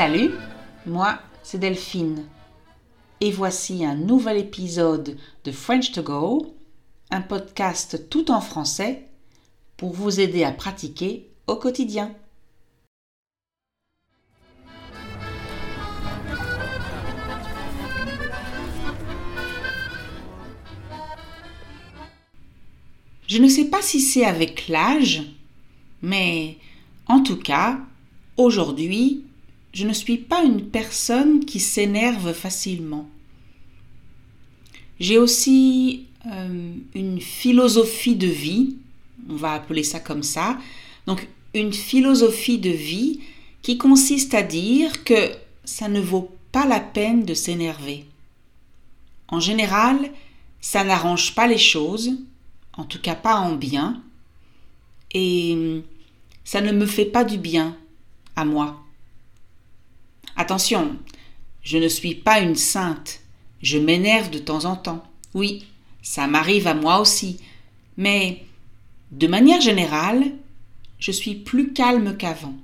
Salut, moi c'est Delphine. Et voici un nouvel épisode de French to Go, un podcast tout en français pour vous aider à pratiquer au quotidien. Je ne sais pas si c'est avec l'âge, mais en tout cas, aujourd'hui, je ne suis pas une personne qui s'énerve facilement. J'ai aussi euh, une philosophie de vie, on va appeler ça comme ça, donc une philosophie de vie qui consiste à dire que ça ne vaut pas la peine de s'énerver. En général, ça n'arrange pas les choses, en tout cas pas en bien, et ça ne me fait pas du bien à moi. Attention, je ne suis pas une sainte, je m'énerve de temps en temps. Oui, ça m'arrive à moi aussi, mais de manière générale, je suis plus calme qu'avant.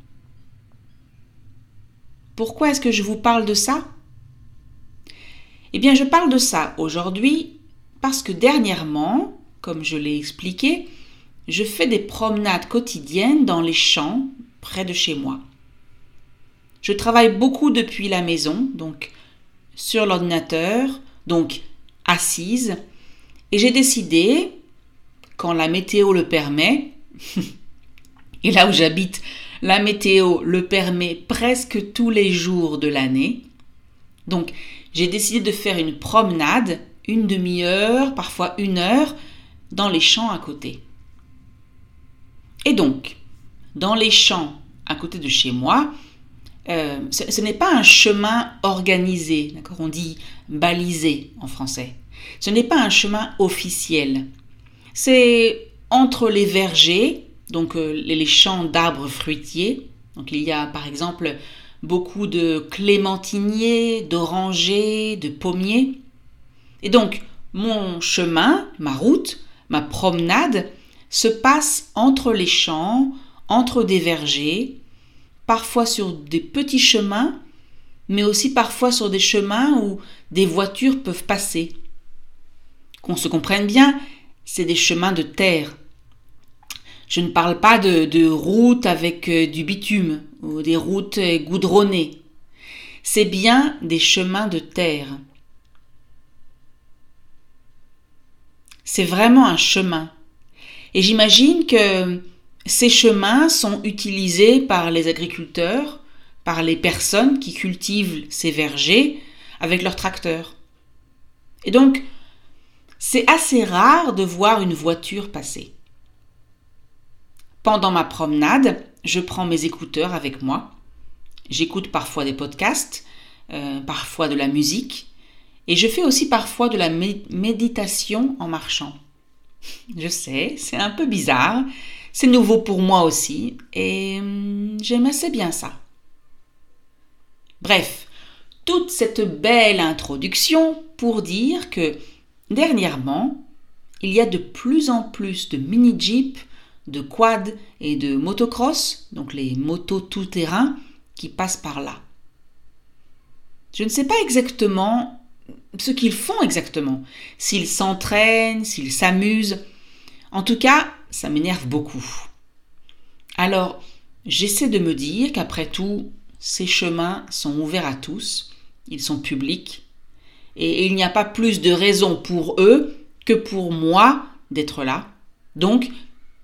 Pourquoi est-ce que je vous parle de ça? Eh bien, je parle de ça aujourd'hui parce que dernièrement, comme je l'ai expliqué, je fais des promenades quotidiennes dans les champs près de chez moi. Je travaille beaucoup depuis la maison, donc sur l'ordinateur, donc assise, et j'ai décidé, quand la météo le permet, et là où j'habite, la météo le permet presque tous les jours de l'année, donc j'ai décidé de faire une promenade, une demi-heure, parfois une heure, dans les champs à côté. Et donc, dans les champs à côté de chez moi, euh, ce, n'est pas un chemin organisé, On dit balisé en français. Ce n'est pas un chemin officiel. C'est entre les vergers, donc euh, les champs d'arbres fruitiers. Donc il y a par exemple beaucoup de clémentiniers, d'orangers, de pommiers. Et donc mon chemin, ma route, ma promenade se passe entre les champs, entre des vergers, parfois sur des petits chemins, mais aussi parfois sur des chemins où des voitures peuvent passer. Qu'on se comprenne bien, c'est des chemins de terre. Je ne parle pas de, routes avec euh, du bitume ou des routes euh, goudronnées. C'est bien des chemins de terre. C'est vraiment un chemin. Et j'imagine que ces chemins sont utilisés par les agriculteurs, par les personnes qui cultivent ces vergers avec leurs tracteurs. Et donc, c'est assez rare de voir une voiture passer. Pendant ma promenade, je prends mes écouteurs avec moi. J'écoute parfois des podcasts, euh, parfois de la musique, et je fais aussi parfois de la méditation en marchant. Je sais, c'est un peu bizarre, c'est nouveau pour moi aussi et hum, j'aime assez bien ça. Bref, toute cette belle introduction pour dire que dernièrement, il y a de plus en plus de mini-jeeps, de quads et de motocross, donc les motos tout-terrain, qui passent par là. Je ne sais pas exactement ce qu'ils font exactement, s'ils s'entraînent, s'ils s'amusent. En tout cas, ça m'énerve beaucoup. Alors, j'essaie de me dire qu'après tout, ces chemins sont ouverts à tous, ils sont publics, et il n'y a pas plus de raison pour eux que pour moi d'être là. Donc,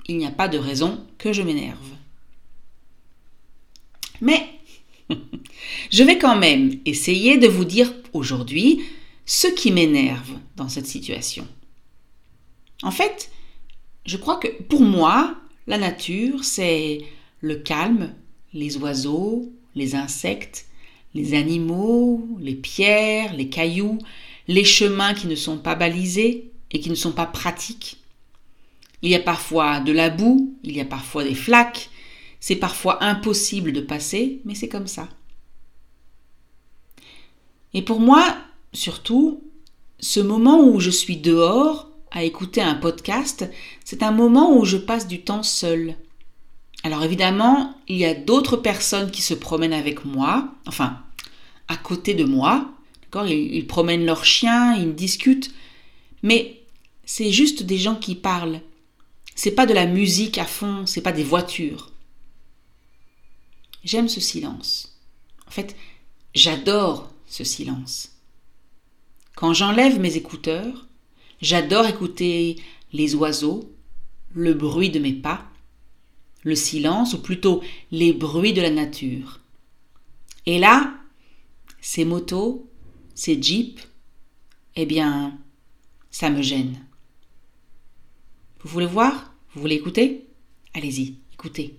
il n'y a pas de raison que je m'énerve. Mais, je vais quand même essayer de vous dire aujourd'hui ce qui m'énerve dans cette situation. En fait, je crois que pour moi, la nature, c'est le calme, les oiseaux, les insectes, les animaux, les pierres, les cailloux, les chemins qui ne sont pas balisés et qui ne sont pas pratiques. Il y a parfois de la boue, il y a parfois des flaques, c'est parfois impossible de passer, mais c'est comme ça. Et pour moi, surtout, ce moment où je suis dehors, à écouter un podcast, c'est un moment où je passe du temps seul. Alors évidemment, il y a d'autres personnes qui se promènent avec moi, enfin, à côté de moi. D'accord ils, promènent leurs chiens, ils discutent. Mais c'est juste des gens qui parlent. C'est pas de la musique à fond, c'est pas des voitures. J'aime ce silence. En fait, j'adore ce silence. Quand j'enlève mes écouteurs, j'adore écouter les oiseaux, le bruit de mes pas, le silence, ou plutôt les bruits de la nature. Et là, ces motos, ces jeeps, eh bien, ça me gêne. Vous voulez voir? Vous voulez écouter? Allez-y, écoutez.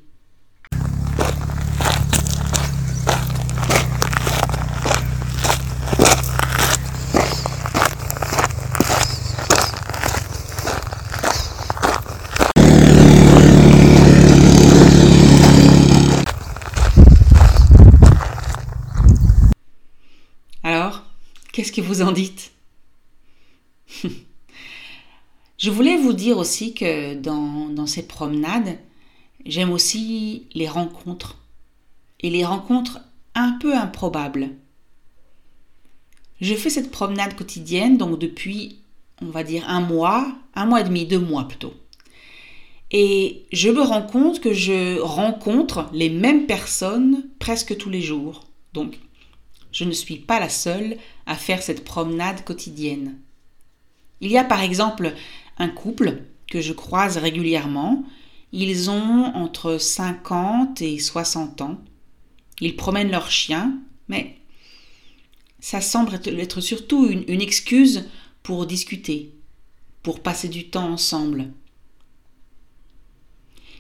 Alors, que vous en dites Je voulais vous dire aussi que dans, dans ces promenades, j'aime aussi les rencontres. Et les rencontres un peu improbables. Je fais cette promenade quotidienne donc depuis, on va dire, un mois, un mois et demi, deux mois plutôt. Et je me rends compte que je rencontre les mêmes personnes presque tous les jours. Donc, je ne suis pas la seule à faire cette promenade quotidienne. Il y a par exemple un couple que je croise régulièrement. Ils ont entre 50 et 60 ans. Ils promènent leur chien, mais ça semble être surtout une, excuse pour discuter, pour passer du temps ensemble.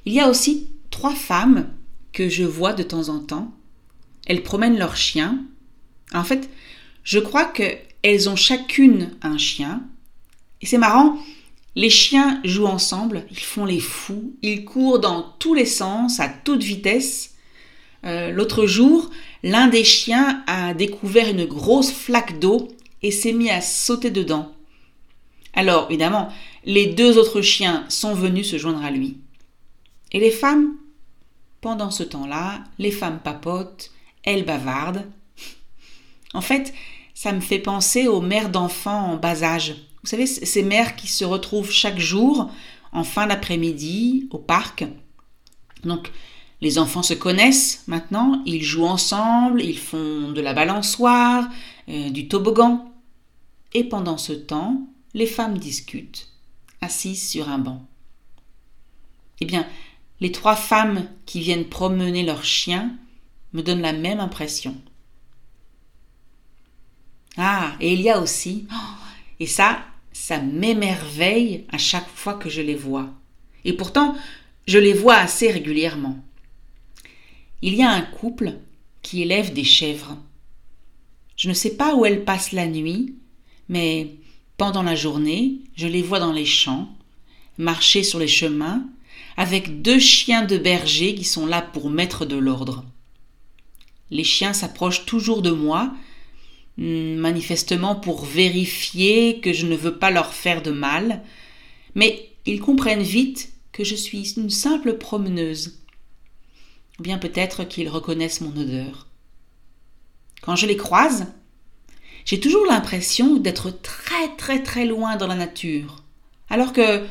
Il y a aussi trois femmes que je vois de temps en temps. Elles promènent leur chien. En fait, je crois qu'elles ont chacune un chien. Et c'est marrant, les chiens jouent ensemble, ils font les fous, ils courent dans tous les sens, à toute vitesse. Euh, L'autre jour, l'un des chiens a découvert une grosse flaque d'eau et s'est mis à sauter dedans. Alors, évidemment, les deux autres chiens sont venus se joindre à lui. Et les femmes? Pendant ce temps-là, les femmes papotent, elles bavardent. En fait, ça me fait penser aux mères d'enfants en bas âge. Vous savez, ces mères qui se retrouvent chaque jour en fin d'après-midi au parc. Donc, les enfants se connaissent maintenant, ils jouent ensemble, ils font de la balançoire, euh, du toboggan. Et pendant ce temps, les femmes discutent, assises sur un banc. Eh bien, les trois femmes qui viennent promener leurs chiens me donnent la même impression. Ah, et il y a aussi, et ça, ça m'émerveille à chaque fois que je les vois. Et pourtant, je les vois assez régulièrement. Il y a un couple qui élève des chèvres. Je ne sais pas où elles passent la nuit, mais pendant la journée, je les vois dans les champs, marcher sur les chemins, avec deux chiens de berger qui sont là pour mettre de l'ordre. Les chiens s'approchent toujours de moi, manifestement pour vérifier que je ne veux pas leur faire de mal, mais ils comprennent vite que je suis une simple promeneuse. Bien peut-être qu'ils reconnaissent mon odeur. Quand je les croise, j'ai toujours l'impression d'être très très très loin dans la nature, alors que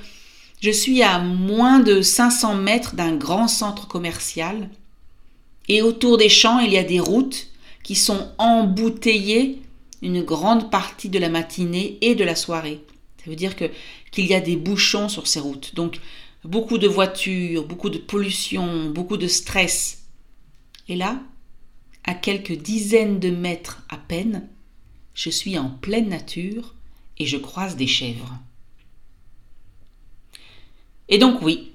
je suis à moins de 500 mètres d'un grand centre commercial et autour des champs il y a des routes qui sont embouteillées une grande partie de la matinée et de la soirée. Ça veut dire que qu'il y a des bouchons sur ces routes. Donc beaucoup de voitures, beaucoup de pollution, beaucoup de stress. Et là, à quelques dizaines de mètres à peine, je suis en pleine nature et je croise des chèvres. Et donc oui,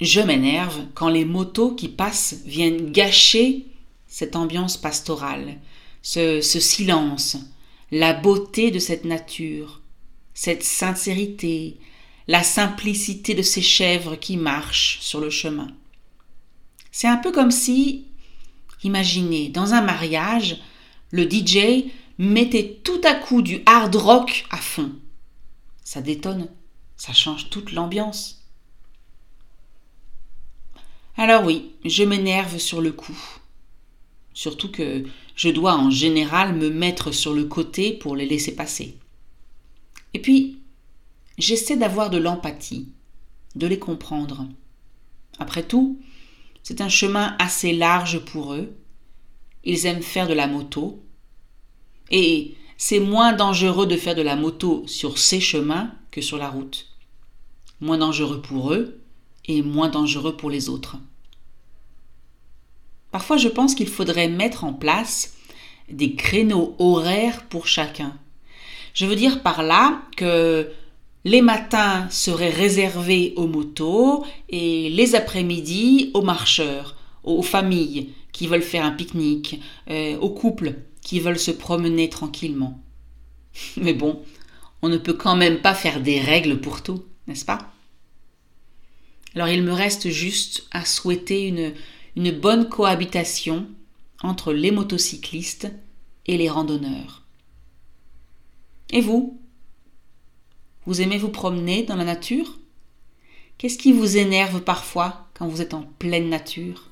je m'énerve quand les motos qui passent viennent gâcher cette ambiance pastorale, ce, ce silence, la beauté de cette nature, cette sincérité, la simplicité de ces chèvres qui marchent sur le chemin. C'est un peu comme si, imaginez, dans un mariage, le DJ mettait tout à coup du hard rock à fond. Ça détonne, ça change toute l'ambiance. Alors oui, je m'énerve sur le coup. Surtout que je dois en général me mettre sur le côté pour les laisser passer. Et puis, j'essaie d'avoir de l'empathie, de les comprendre. Après tout, c'est un chemin assez large pour eux. Ils aiment faire de la moto. Et c'est moins dangereux de faire de la moto sur ces chemins que sur la route. Moins dangereux pour eux et moins dangereux pour les autres. Parfois, je pense qu'il faudrait mettre en place des créneaux horaires pour chacun. Je veux dire par là que les matins seraient réservés aux motos et les après-midi aux marcheurs, aux familles qui veulent faire un pique-nique, euh, aux couples qui veulent se promener tranquillement. Mais bon, on ne peut quand même pas faire des règles pour tout, n'est-ce pas? Alors il me reste juste à souhaiter une, une bonne cohabitation entre les motocyclistes et les randonneurs. Et vous? Vous aimez vous promener dans la nature? Qu'est-ce qui vous énerve parfois quand vous êtes en pleine nature?